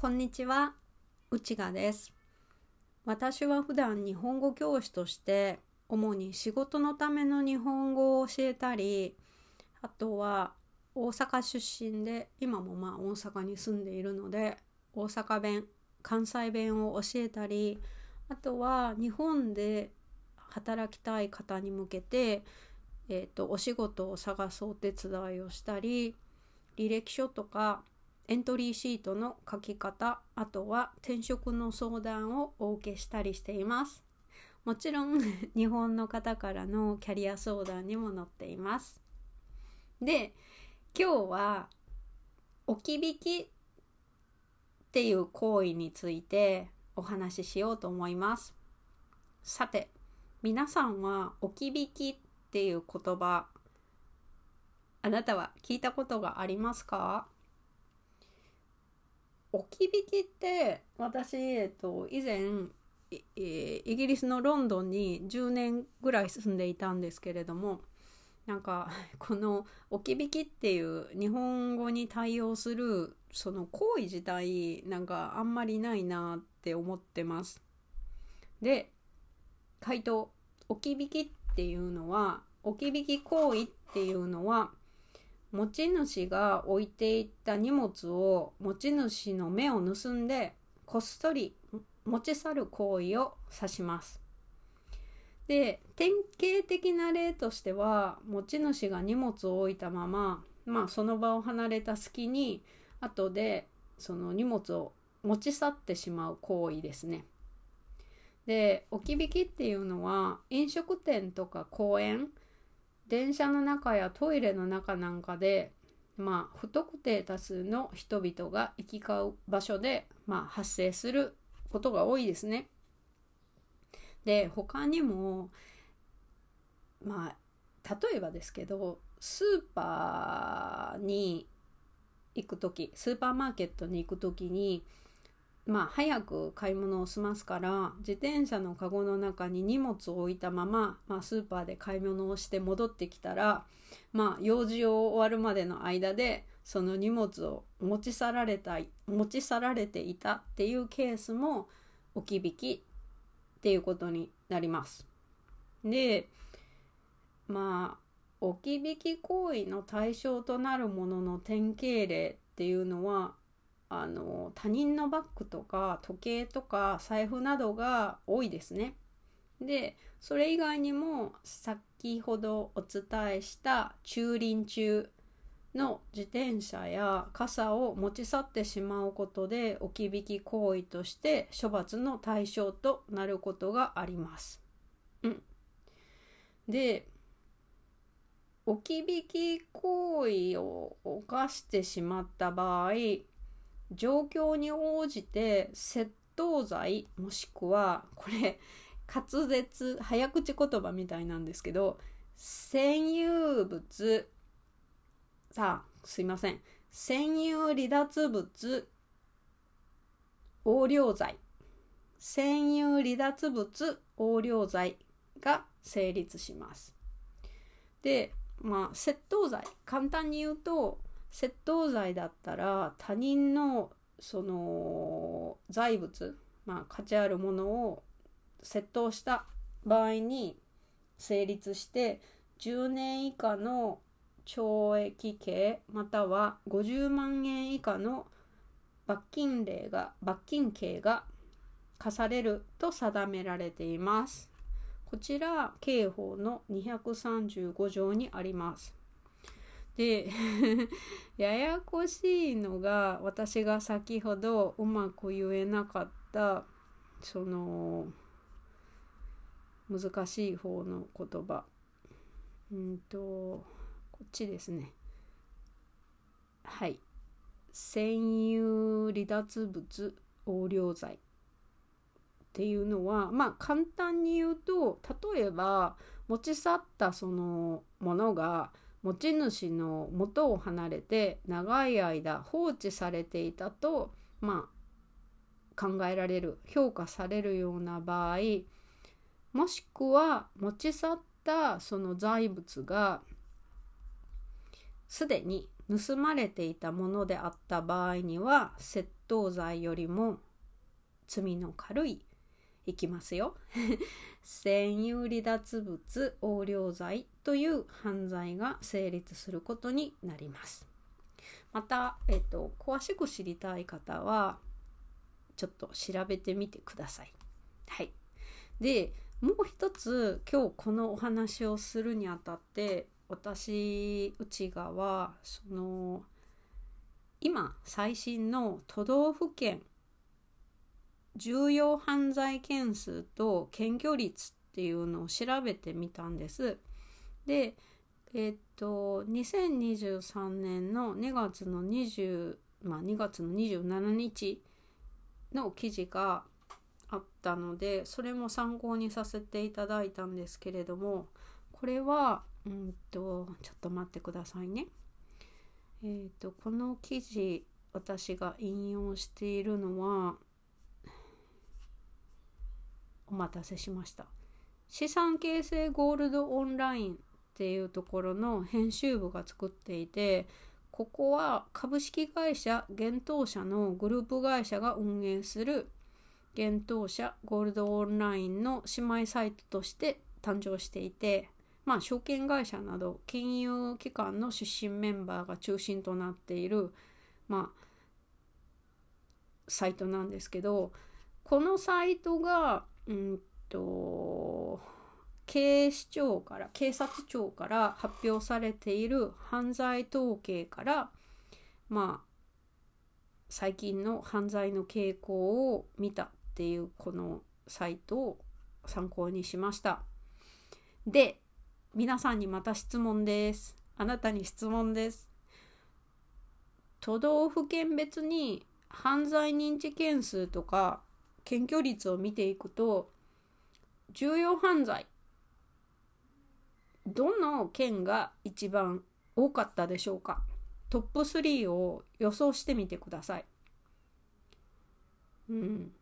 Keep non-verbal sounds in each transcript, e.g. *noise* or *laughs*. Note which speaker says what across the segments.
Speaker 1: こんにちは、内賀です。私は普段日本語教師として主に仕事のための日本語を教えたり、あとは大阪出身で今もまあ大阪に住んでいるので大阪弁、関西弁を教えたり、あとは日本で働きたい方に向けて、えー、とお仕事を探すお手伝いをしたり履歴書とかエントリーシートの書き方あとは転職の相談をお受けしたりしています。もちろん *laughs* 日本の方からのキャリア相談にも載っています。で今日は置き引きっていう行為についてお話ししようと思います。さて皆さんは置き引きっていう言葉あなたは聞いたことがありますか？置き引きって私、えっと、以前イギリスのロンドンに10年ぐらい住んでいたんですけれどもなんか *laughs* この置き引きっていう日本語に対応するその行為自体なんかあんまりないなって思ってます。で回答置き引きっていうのは置き引き行為っていうのは持ち主が置いていった荷物を持ち主の目を盗んでこっそり持ち去る行為を指します。で典型的な例としては持ち主が荷物を置いたまま、まあ、その場を離れた隙に後でその荷物を持ち去ってしまう行為ですね。で置き引きっていうのは飲食店とか公園電車の中やトイレの中なんかでまあ不特定多数の人々が行き交う場所で、まあ、発生することが多いですね。で他にもまあ例えばですけどスーパーに行く時スーパーマーケットに行く時にまあ早く買い物を済ますから自転車のカゴの中に荷物を置いたまま、まあ、スーパーで買い物をして戻ってきたらまあ用事を終わるまでの間でその荷物を持ち去られた持ち去られていたっていうケースも置き引きっていうことになります。でまあ置き引き行為の対象となるものの典型例っていうのはあの他人のバッグとか時計とか財布などが多いですね。でそれ以外にも先ほどお伝えした駐輪中の自転車や傘を持ち去ってしまうことで置き引き行為として処罰の対象となることがあります。うん、で置き引き行為を犯してしまった場合状況に応じて窃盗罪もしくはこれ滑舌早口言葉みたいなんですけど占有物さあすいません。占有離脱物横領罪。占有離脱物横領罪が成立します。でまあ窃盗罪。簡単に言うと窃盗罪だったら他人のその財物、まあ、価値あるものを窃盗した場合に成立して10年以下の懲役刑または50万円以下の罰金例が罰金刑が課されると定められています。こちら刑法の235条にあります。で *laughs* ややこしいのが私が先ほどうまく言えなかったその難しい方の言葉。うんとこっちですね。はい。占有離脱物横領罪。っていうのはまあ簡単に言うと例えば持ち去ったそのものが持ち主の元を離れて長い間放置されていたとまあ考えられる評価されるような場合もしくは持ち去ったその財物がすでに盗まれていたものであった場合には窃盗罪よりも罪の軽いいきますよ。占有離脱物横領罪という犯罪が成立することになります。また、えっと、詳しく知りたい方はちょっと調べてみてください。はい。でもう一つ今日このお話をするにあたって私内側その今最新の都道府県重要犯罪件数と検挙率っていうのを調べてみたんです。で、えっと、2023年の2月の20、まあ2月の27日の記事があったので、それも参考にさせていただいたんですけれども、これは、うんと、ちょっと待ってくださいね。えっと、この記事、私が引用しているのは、お待たせしました。資産形成ゴールドオンラインっていうところの編集部が作っていてここは株式会社幻冬社のグループ会社が運営する幻冬社ゴールドオンラインの姉妹サイトとして誕生していてまあ証券会社など金融機関の出身メンバーが中心となっているまあサイトなんですけどこのサイトがうんと警視庁から警察庁から発表されている犯罪統計からまあ最近の犯罪の傾向を見たっていうこのサイトを参考にしました。で皆さんにまた質問です。あなたに質問です。都道府県別に犯罪認知件数とか検挙率を見ていくと重要犯罪どの県が一番多かったでしょうか？トップ3を予想してみてください。うん。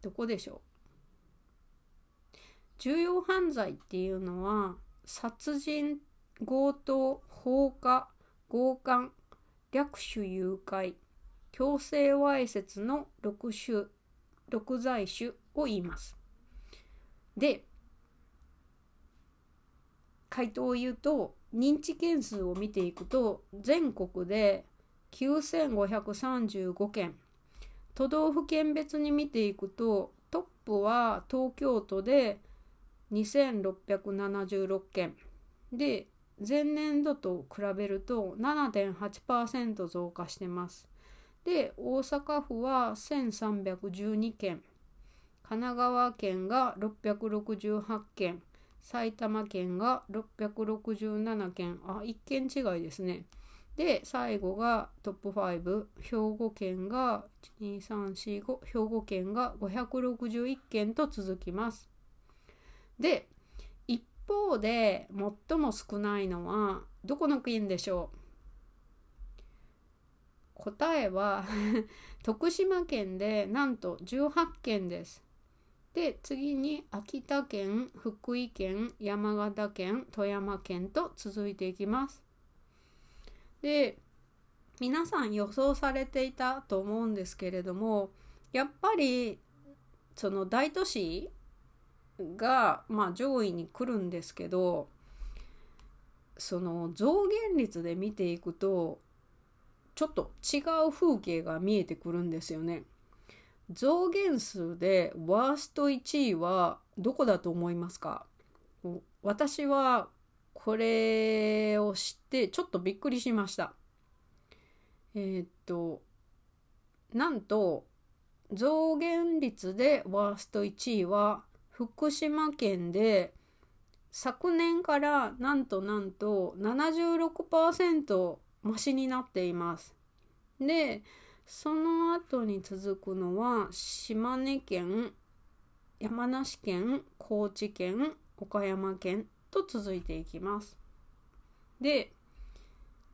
Speaker 1: どこでしょう？重要犯罪っていうのは殺人、強盗、放火、強姦、略取誘拐、強制わいせつの6種毒剤種を言います。で回答を言うと認知件数を見ていくと全国で9535件都道府県別に見ていくとトップは東京都で2676件で前年度と比べると7.8%増加してます。で大阪府は1312件神奈川県が668件埼玉県が667件あ1件違いですね。で最後がトップ5兵庫県が12345兵庫県が561件と続きます。で一方で最も少ないのはどこの県でしょう？答えは *laughs* 徳島県でなんと18件です。で次に秋田県福井県山形県富山県と続いていきます。で皆さん予想されていたと思うんですけれどもやっぱりその大都市が、まあ、上位に来るんですけどその増減率で見ていくとちょっと違う風景が見えてくるんですよね。増減数でワースト1位はどこだと思いますか？私はこれを知ってちょっとびっくりしました。えー、っとなんと増減率でワースト1位は福島県で昨年からなんとなんと76%マシになっています。で、その後に続くのは島根県、山梨県、高知県、岡山県と続いていきます。で、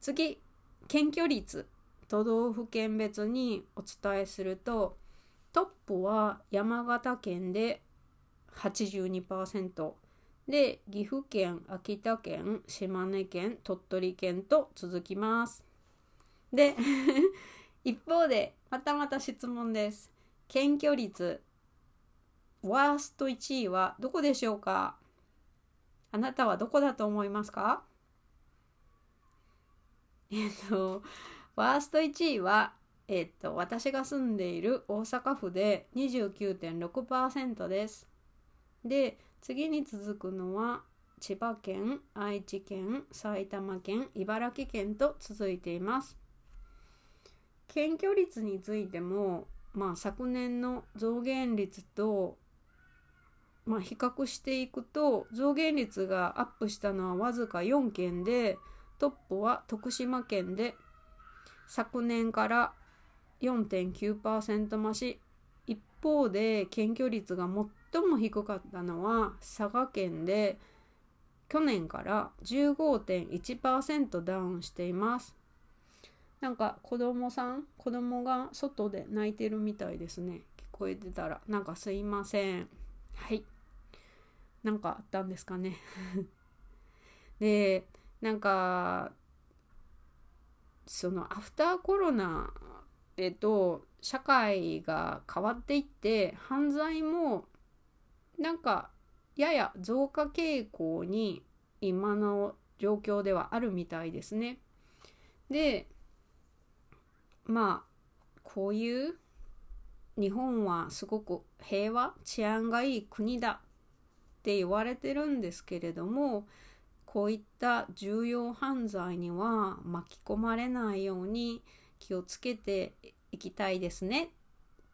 Speaker 1: 次、検挙率、都道府県別にお伝えすると、トップは山形県で82%、で、岐阜県、秋田県、島根県、鳥取県と続きます。で、*laughs* 一方でまたまた質問です。検挙率ワースト1位はどこでしょうか？あなたはどこだと思いますか？えっとワースト1位はえっと私が住んでいる大阪府で29.6%です。で次に続くのは千葉県愛知県埼玉県茨城県と続いています。検挙率についても、まあ、昨年の増減率と、まあ、比較していくと増減率がアップしたのはわずか4件でトップは徳島県で昨年から4.9%増し一方で検挙率が最最も低かったのは佐賀県で去年から15.1%ダウンしています。なんか子供さん子供が外で泣いてるみたいですね。聞こえてたら。なんかすいません。はい。なんかあったんですかね。*laughs* でなんかそのアフターコロナえっと社会が変わっていって犯罪もなんかやや増加傾向に今の状況ではあるみたいですね。でまあこういう日本はすごく平和治安がいい国だって言われてるんですけれどもこういった重要犯罪には巻き込まれないように気をつけていきたいですねっ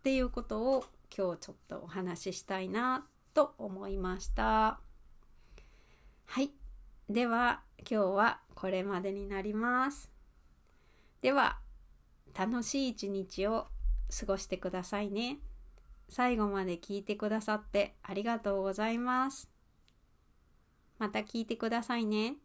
Speaker 1: ていうことを今日ちょっとお話ししたいなと思いました。はい。では今日はこれまでになります。では楽しい一日を過ごしてくださいね。最後まで聞いてくださってありがとうございます。また聞いてくださいね。